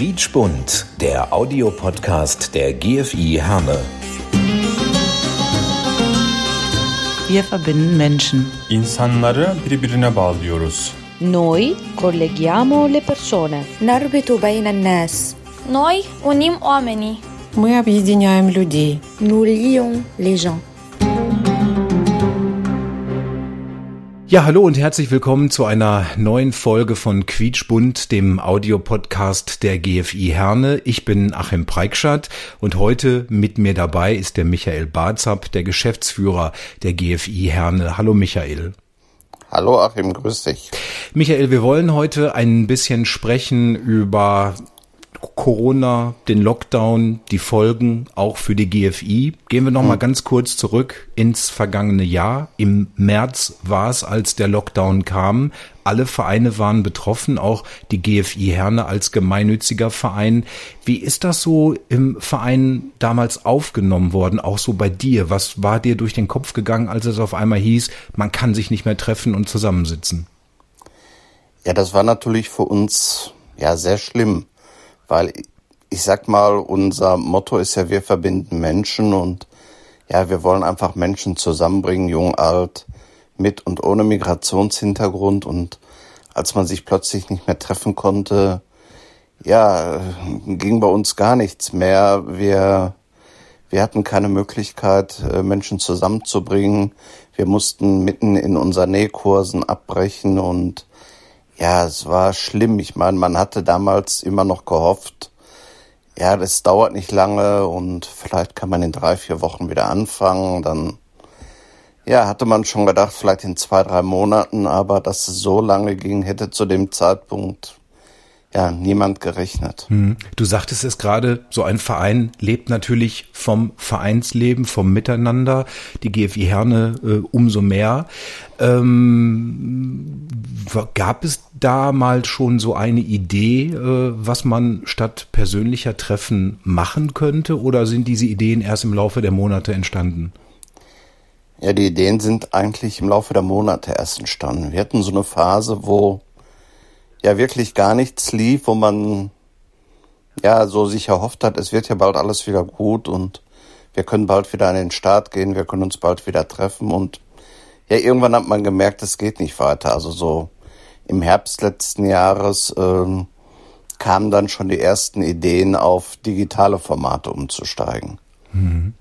Quietschbunt, der Audiopodcast der GFI Herne. Wir verbinden Menschen. İnsanları birbirine bağlıyoruz. Noi colleghiamo le persone. نربط بين الناس Noi unim oamenii. Мы объединяем людей. nous lions les gens Ja, hallo und herzlich willkommen zu einer neuen Folge von Quietschbunt, dem Audiopodcast der GFI Herne. Ich bin Achim Preikschat und heute mit mir dabei ist der Michael Barzap, der Geschäftsführer der GFI Herne. Hallo Michael. Hallo Achim, grüß dich. Michael, wir wollen heute ein bisschen sprechen über Corona, den Lockdown, die Folgen auch für die GFI. Gehen wir noch mal ganz kurz zurück ins vergangene Jahr. Im März war es, als der Lockdown kam. Alle Vereine waren betroffen, auch die GFI Herne als gemeinnütziger Verein. Wie ist das so im Verein damals aufgenommen worden, auch so bei dir? Was war dir durch den Kopf gegangen, als es auf einmal hieß, man kann sich nicht mehr treffen und zusammensitzen? Ja, das war natürlich für uns ja sehr schlimm, weil ich sag mal, unser Motto ist ja, wir verbinden Menschen und ja, wir wollen einfach Menschen zusammenbringen, jung, alt, mit und ohne Migrationshintergrund und als man sich plötzlich nicht mehr treffen konnte, ja, ging bei uns gar nichts mehr. Wir, wir hatten keine Möglichkeit, äh, Menschen zusammenzubringen. Wir mussten mitten in unseren Nähkursen abbrechen und ja, es war schlimm. Ich meine, man hatte damals immer noch gehofft, ja, das dauert nicht lange und vielleicht kann man in drei, vier Wochen wieder anfangen. Dann, ja, hatte man schon gedacht, vielleicht in zwei, drei Monaten, aber dass es so lange ging, hätte zu dem Zeitpunkt ja niemand gerechnet. Hm. Du sagtest es gerade, so ein Verein lebt natürlich vom Vereinsleben, vom Miteinander. Die GFI Herne äh, umso mehr. Ähm, gab es damals schon so eine Idee, äh, was man statt persönlicher Treffen machen könnte? Oder sind diese Ideen erst im Laufe der Monate entstanden? Ja, die Ideen sind eigentlich im Laufe der Monate erst entstanden. Wir hatten so eine Phase, wo ja wirklich gar nichts lief, wo man ja so sich erhofft hat, es wird ja bald alles wieder gut und wir können bald wieder an den Start gehen, wir können uns bald wieder treffen und ja, irgendwann hat man gemerkt, es geht nicht weiter. Also so im Herbst letzten Jahres ähm, kamen dann schon die ersten Ideen, auf digitale Formate umzusteigen. Mhm.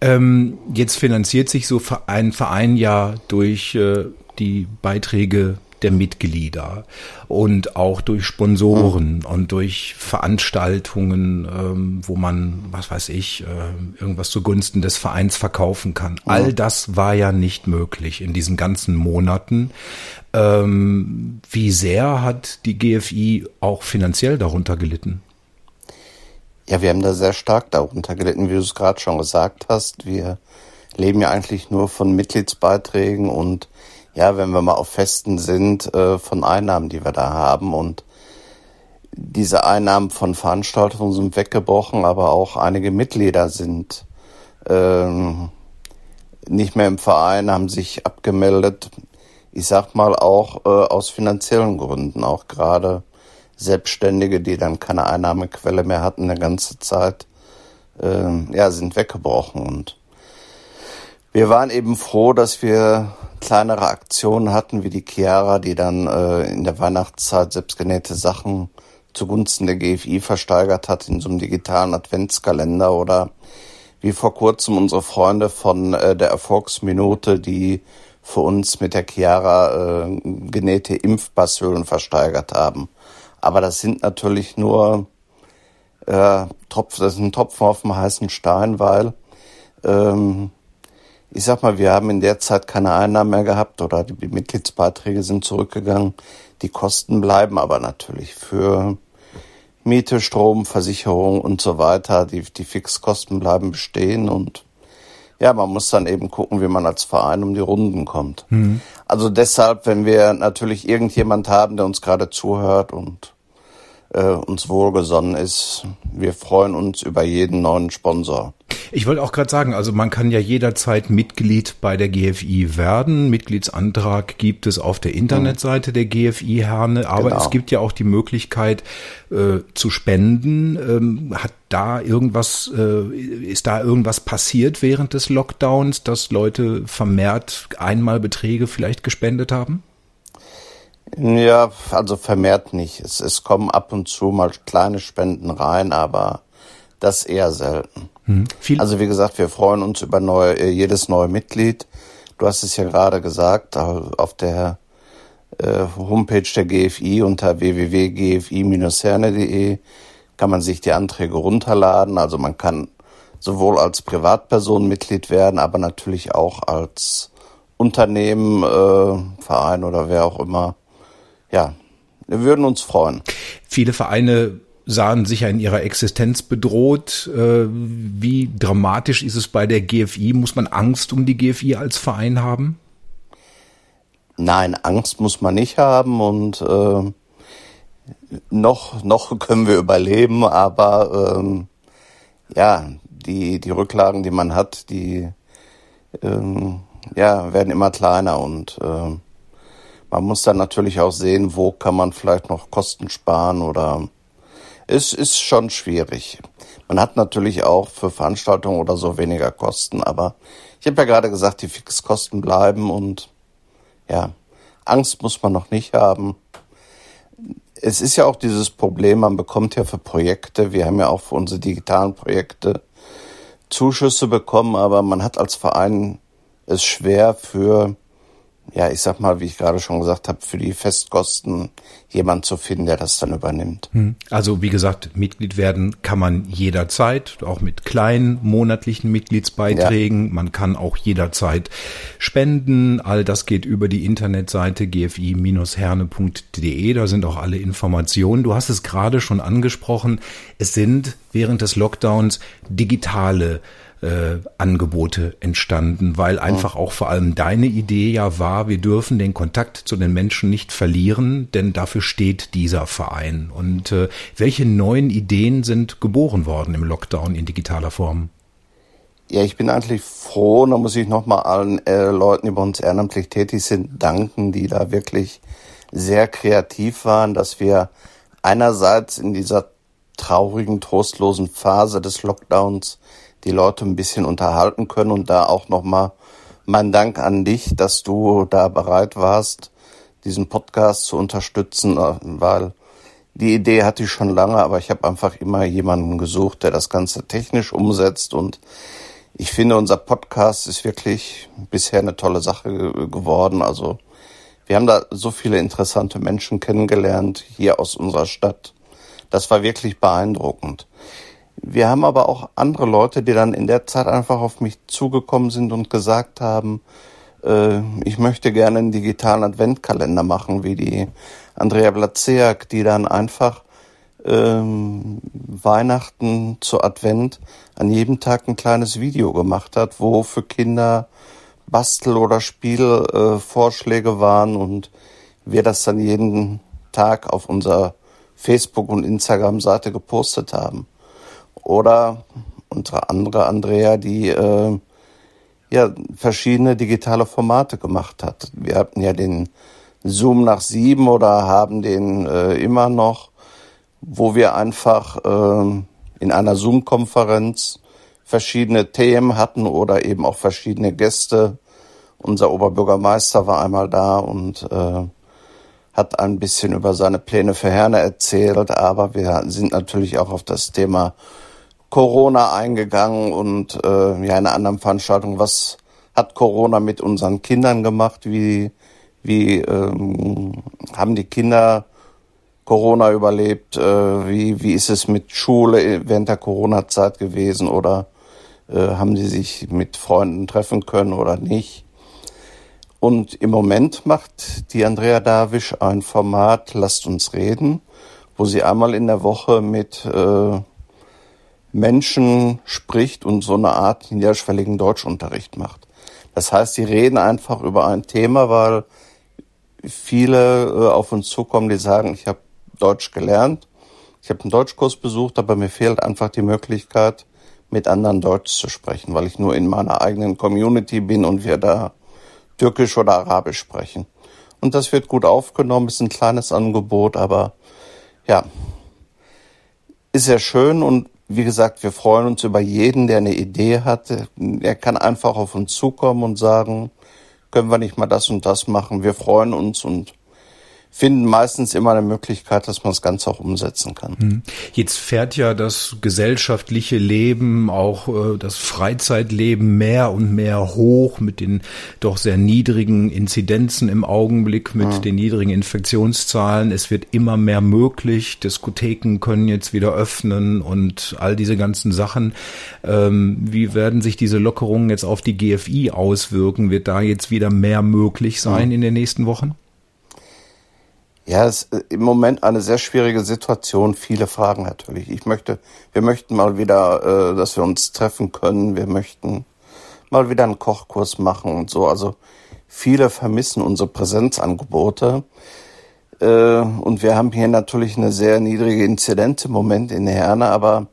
Ähm, jetzt finanziert sich so ein Verein ja durch äh, die Beiträge der Mitglieder und auch durch Sponsoren mhm. und durch Veranstaltungen, ähm, wo man, was weiß ich, äh, irgendwas zugunsten des Vereins verkaufen kann. All das war ja nicht möglich in diesen ganzen Monaten. Ähm, wie sehr hat die GFI auch finanziell darunter gelitten? Ja, wir haben da sehr stark darunter gelitten, wie du es gerade schon gesagt hast. Wir leben ja eigentlich nur von Mitgliedsbeiträgen und ja, wenn wir mal auf Festen sind, äh, von Einnahmen, die wir da haben. Und diese Einnahmen von Veranstaltungen sind weggebrochen, aber auch einige Mitglieder sind ähm, nicht mehr im Verein, haben sich abgemeldet. Ich sag mal auch äh, aus finanziellen Gründen, auch gerade Selbstständige, die dann keine Einnahmequelle mehr hatten eine ganze Zeit, äh, ja, sind weggebrochen und wir waren eben froh, dass wir kleinere Aktionen hatten, wie die Chiara, die dann äh, in der Weihnachtszeit selbstgenähte Sachen zugunsten der GFI versteigert hat in so einem digitalen Adventskalender oder wie vor kurzem unsere Freunde von äh, der Erfolgsminute, die für uns mit der Chiara äh, genähte Impfbashöhlen versteigert haben. Aber das sind natürlich nur äh, Tropf, das ist ein Tropfen auf dem heißen Stein, weil ähm, ich sag mal, wir haben in der Zeit keine Einnahmen mehr gehabt oder die Mitgliedsbeiträge sind zurückgegangen. Die Kosten bleiben aber natürlich für Miete, Strom, Versicherung und so weiter. Die, die Fixkosten bleiben bestehen und ja, man muss dann eben gucken, wie man als Verein um die Runden kommt. Mhm. Also deshalb, wenn wir natürlich irgendjemand haben, der uns gerade zuhört und uns wohlgesonnen ist. Wir freuen uns über jeden neuen Sponsor. Ich wollte auch gerade sagen, also man kann ja jederzeit Mitglied bei der GFI werden. Mitgliedsantrag gibt es auf der Internetseite der GFI Herne, aber genau. es gibt ja auch die Möglichkeit äh, zu spenden. Ähm, hat da irgendwas, äh, ist da irgendwas passiert während des Lockdowns, dass Leute vermehrt einmal Beträge vielleicht gespendet haben? Ja, also vermehrt nicht. Es, es kommen ab und zu mal kleine Spenden rein, aber das eher selten. Hm. Also wie gesagt, wir freuen uns über neue, äh, jedes neue Mitglied. Du hast es ja gerade gesagt, auf der äh, Homepage der GFI unter www.gfi-herne.de kann man sich die Anträge runterladen. Also man kann sowohl als Privatperson Mitglied werden, aber natürlich auch als Unternehmen, äh, Verein oder wer auch immer ja, wir würden uns freuen. Viele Vereine sahen sich ja in ihrer Existenz bedroht. Äh, wie dramatisch ist es bei der GFI? Muss man Angst um die GFI als Verein haben? Nein, Angst muss man nicht haben und äh, noch, noch können wir überleben, aber ähm, ja, die, die Rücklagen, die man hat, die ähm, ja, werden immer kleiner und äh, man muss dann natürlich auch sehen, wo kann man vielleicht noch Kosten sparen oder es ist schon schwierig. Man hat natürlich auch für Veranstaltungen oder so weniger Kosten, aber ich habe ja gerade gesagt, die Fixkosten bleiben und ja, Angst muss man noch nicht haben. Es ist ja auch dieses Problem, man bekommt ja für Projekte, wir haben ja auch für unsere digitalen Projekte Zuschüsse bekommen, aber man hat als Verein es schwer für ja, ich sag mal, wie ich gerade schon gesagt habe, für die Festkosten jemand zu finden, der das dann übernimmt. Hm. Also wie gesagt, Mitglied werden kann man jederzeit, auch mit kleinen monatlichen Mitgliedsbeiträgen. Ja. Man kann auch jederzeit spenden. All das geht über die Internetseite gfi-herne.de. Da sind auch alle Informationen. Du hast es gerade schon angesprochen. Es sind während des Lockdowns digitale äh, Angebote entstanden, weil einfach auch vor allem deine Idee ja war, wir dürfen den Kontakt zu den Menschen nicht verlieren, denn dafür steht dieser Verein. Und äh, welche neuen Ideen sind geboren worden im Lockdown in digitaler Form? Ja, ich bin eigentlich froh, da muss ich nochmal allen äh, Leuten, die bei uns ehrenamtlich tätig sind, danken, die da wirklich sehr kreativ waren, dass wir einerseits in dieser traurigen, trostlosen Phase des Lockdowns die Leute ein bisschen unterhalten können und da auch nochmal mein Dank an dich, dass du da bereit warst, diesen Podcast zu unterstützen, äh, weil die Idee hatte ich schon lange, aber ich habe einfach immer jemanden gesucht, der das Ganze technisch umsetzt und ich finde, unser Podcast ist wirklich bisher eine tolle Sache geworden. Also wir haben da so viele interessante Menschen kennengelernt hier aus unserer Stadt. Das war wirklich beeindruckend. Wir haben aber auch andere Leute, die dann in der Zeit einfach auf mich zugekommen sind und gesagt haben, äh, ich möchte gerne einen digitalen Adventkalender machen, wie die Andrea Blatzeak, die dann einfach ähm, Weihnachten zu Advent an jedem Tag ein kleines Video gemacht hat, wo für Kinder Bastel- oder Spielvorschläge äh, waren und wir das dann jeden Tag auf unserer Facebook- und Instagram-Seite gepostet haben. Oder unsere andere Andrea, die äh, ja verschiedene digitale Formate gemacht hat. Wir hatten ja den Zoom nach sieben oder haben den äh, immer noch, wo wir einfach äh, in einer Zoom-Konferenz verschiedene Themen hatten oder eben auch verschiedene Gäste. Unser Oberbürgermeister war einmal da und äh, hat ein bisschen über seine Pläne für Herne erzählt, aber wir sind natürlich auch auf das Thema Corona eingegangen und äh, ja in einer anderen Veranstaltung, was hat Corona mit unseren Kindern gemacht? Wie, wie ähm, haben die Kinder Corona überlebt? Äh, wie, wie ist es mit Schule während der Corona-Zeit gewesen? Oder äh, haben sie sich mit Freunden treffen können oder nicht? Und im Moment macht die Andrea Dawisch ein Format Lasst uns reden, wo sie einmal in der Woche mit äh, Menschen spricht und so eine Art niederschwelligen Deutschunterricht macht. Das heißt, sie reden einfach über ein Thema, weil viele äh, auf uns zukommen, die sagen, ich habe Deutsch gelernt, Ich habe einen Deutschkurs besucht, aber mir fehlt einfach die Möglichkeit, mit anderen Deutsch zu sprechen, weil ich nur in meiner eigenen Community bin und wir da Türkisch oder Arabisch sprechen. Und das wird gut aufgenommen, ist ein kleines Angebot, aber ja, ist sehr schön und wie gesagt, wir freuen uns über jeden, der eine Idee hat. Er kann einfach auf uns zukommen und sagen, können wir nicht mal das und das machen. Wir freuen uns und finden meistens immer eine Möglichkeit, dass man das Ganze auch umsetzen kann. Hm. Jetzt fährt ja das gesellschaftliche Leben, auch äh, das Freizeitleben mehr und mehr hoch mit den doch sehr niedrigen Inzidenzen im Augenblick, mit ja. den niedrigen Infektionszahlen. Es wird immer mehr möglich. Diskotheken können jetzt wieder öffnen und all diese ganzen Sachen. Ähm, wie werden sich diese Lockerungen jetzt auf die GFI auswirken? Wird da jetzt wieder mehr möglich sein ja. in den nächsten Wochen? Ja, es ist im Moment eine sehr schwierige Situation. Viele Fragen natürlich. Ich möchte, wir möchten mal wieder, äh, dass wir uns treffen können. Wir möchten mal wieder einen Kochkurs machen und so. Also viele vermissen unsere Präsenzangebote. Äh, und wir haben hier natürlich eine sehr niedrige Inzidenz im Moment in Herne, aber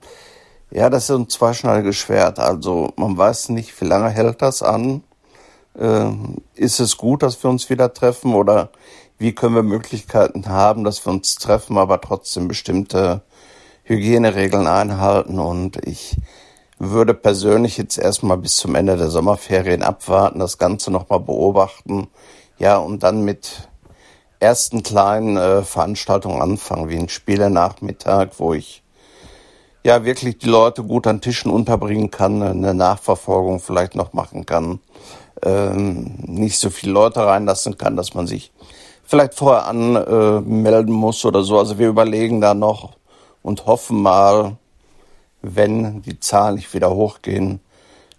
ja, das ist ein zweischneidiges Schwert. Also man weiß nicht, wie lange hält das an. Äh, ist es gut, dass wir uns wieder treffen oder wie können wir Möglichkeiten haben, dass wir uns treffen, aber trotzdem bestimmte Hygieneregeln einhalten. Und ich würde persönlich jetzt erstmal bis zum Ende der Sommerferien abwarten, das Ganze nochmal beobachten. Ja, und dann mit ersten kleinen äh, Veranstaltungen anfangen, wie ein Spielenachmittag, wo ich ja wirklich die Leute gut an Tischen unterbringen kann, eine Nachverfolgung vielleicht noch machen kann, ähm, nicht so viele Leute reinlassen kann, dass man sich vielleicht vorher anmelden muss oder so. Also wir überlegen da noch und hoffen mal, wenn die Zahlen nicht wieder hochgehen,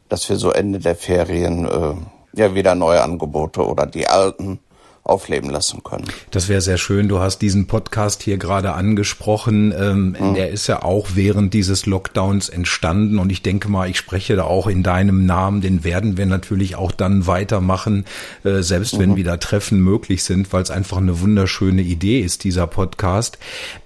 dass wir so Ende der Ferien äh, ja wieder neue Angebote oder die alten aufleben lassen können. Das wäre sehr schön. Du hast diesen Podcast hier gerade angesprochen. Ähm, mhm. Der ist ja auch während dieses Lockdowns entstanden und ich denke mal, ich spreche da auch in deinem Namen. Den werden wir natürlich auch dann weitermachen, äh, selbst mhm. wenn wieder Treffen möglich sind, weil es einfach eine wunderschöne Idee ist, dieser Podcast.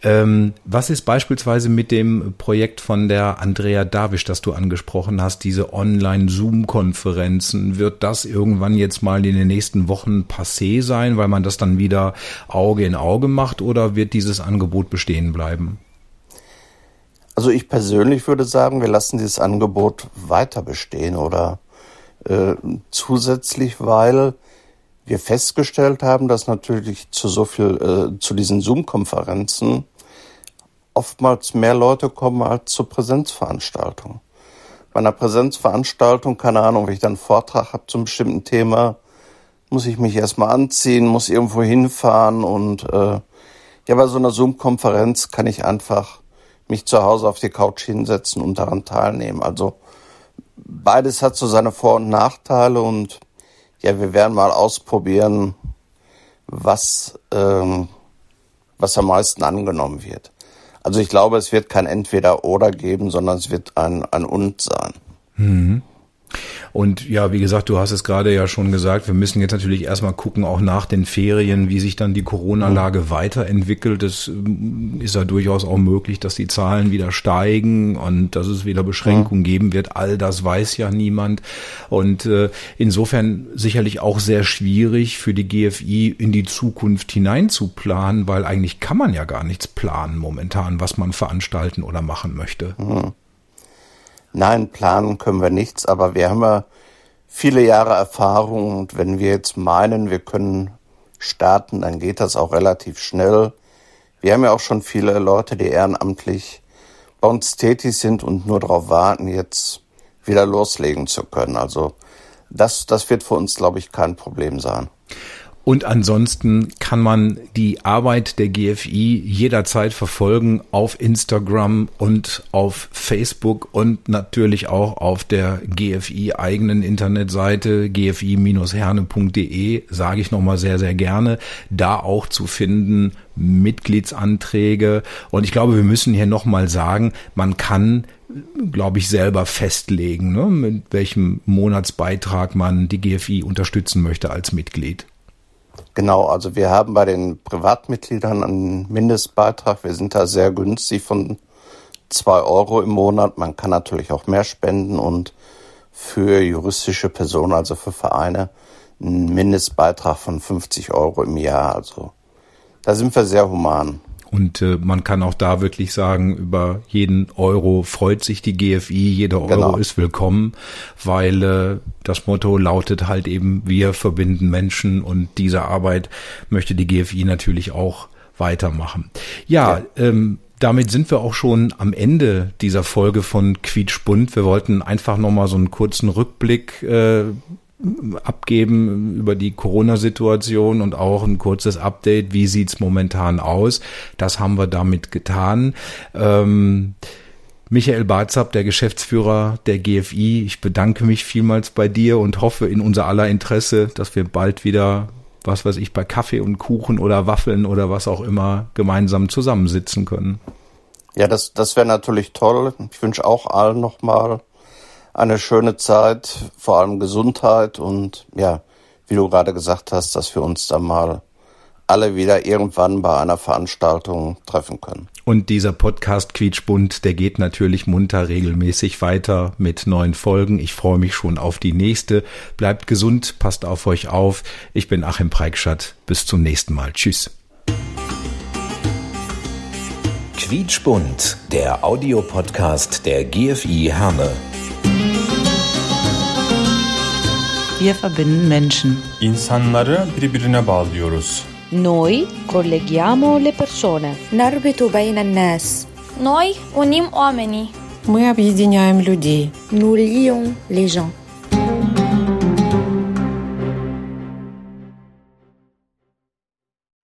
Ähm, was ist beispielsweise mit dem Projekt von der Andrea Davisch, das du angesprochen hast, diese Online-Zoom-Konferenzen? Wird das irgendwann jetzt mal in den nächsten Wochen passé sein? Sein, weil man das dann wieder Auge in Auge macht oder wird dieses Angebot bestehen bleiben? Also ich persönlich würde sagen, wir lassen dieses Angebot weiter bestehen oder äh, zusätzlich, weil wir festgestellt haben, dass natürlich zu so viel, äh, zu diesen Zoom-Konferenzen oftmals mehr Leute kommen als zur Präsenzveranstaltung. Bei einer Präsenzveranstaltung, keine Ahnung, wenn ich dann einen Vortrag habe zum bestimmten Thema, muss ich mich erstmal anziehen, muss irgendwo hinfahren und äh, ja, bei so einer Zoom-Konferenz kann ich einfach mich zu Hause auf die Couch hinsetzen und daran teilnehmen. Also beides hat so seine Vor- und Nachteile und ja, wir werden mal ausprobieren, was, ähm, was am meisten angenommen wird. Also ich glaube, es wird kein Entweder-Oder geben, sondern es wird ein, ein Und sein. Mhm. Und ja, wie gesagt, du hast es gerade ja schon gesagt, wir müssen jetzt natürlich erstmal gucken, auch nach den Ferien, wie sich dann die Corona-Lage mhm. weiterentwickelt. Es ähm, ist ja durchaus auch möglich, dass die Zahlen wieder steigen und dass es wieder Beschränkungen geben wird. All das weiß ja niemand. Und äh, insofern sicherlich auch sehr schwierig für die GFI in die Zukunft hinein zu planen, weil eigentlich kann man ja gar nichts planen momentan, was man veranstalten oder machen möchte. Mhm. Nein, planen können wir nichts, aber wir haben ja viele Jahre Erfahrung und wenn wir jetzt meinen, wir können starten, dann geht das auch relativ schnell. Wir haben ja auch schon viele Leute, die ehrenamtlich bei uns tätig sind und nur darauf warten, jetzt wieder loslegen zu können. Also das, das wird für uns, glaube ich, kein Problem sein. Und ansonsten kann man die Arbeit der GFI jederzeit verfolgen auf Instagram und auf Facebook und natürlich auch auf der GFI eigenen Internetseite gfi-herne.de, sage ich nochmal sehr, sehr gerne, da auch zu finden Mitgliedsanträge. Und ich glaube, wir müssen hier nochmal sagen, man kann glaube ich, selber festlegen, ne, mit welchem Monatsbeitrag man die GFI unterstützen möchte als Mitglied. Genau, also wir haben bei den Privatmitgliedern einen Mindestbeitrag. Wir sind da sehr günstig von zwei Euro im Monat. Man kann natürlich auch mehr spenden und für juristische Personen, also für Vereine, einen Mindestbeitrag von 50 Euro im Jahr. Also da sind wir sehr human. Und äh, man kann auch da wirklich sagen, über jeden Euro freut sich die GFI, jeder Euro genau. ist willkommen, weil äh, das Motto lautet halt eben, wir verbinden Menschen und diese Arbeit möchte die GFI natürlich auch weitermachen. Ja, ja. Ähm, damit sind wir auch schon am Ende dieser Folge von Quietschbunt. Wir wollten einfach nochmal so einen kurzen Rückblick äh, abgeben über die Corona-Situation und auch ein kurzes Update, wie sieht's momentan aus. Das haben wir damit getan. Ähm, Michael Barzab, der Geschäftsführer der GFI, ich bedanke mich vielmals bei dir und hoffe in unser aller Interesse, dass wir bald wieder, was weiß ich, bei Kaffee und Kuchen oder Waffeln oder was auch immer gemeinsam zusammensitzen können. Ja, das, das wäre natürlich toll. Ich wünsche auch allen nochmal eine schöne Zeit, vor allem Gesundheit und ja, wie du gerade gesagt hast, dass wir uns dann mal alle wieder irgendwann bei einer Veranstaltung treffen können. Und dieser Podcast Quietschbund, der geht natürlich munter regelmäßig weiter mit neuen Folgen. Ich freue mich schon auf die nächste. Bleibt gesund, passt auf euch auf. Ich bin Achim Preikschat. Bis zum nächsten Mal. Tschüss. Quietschbund, der Audiopodcast der GFI Herne. Wir verbinden Menschen. İnsanları birbirine bağlıyoruz. Noi colleghiamo le persone. نربط بين الناس Noi unim oamenii. Мы объединяем людей. Nous lions les gens.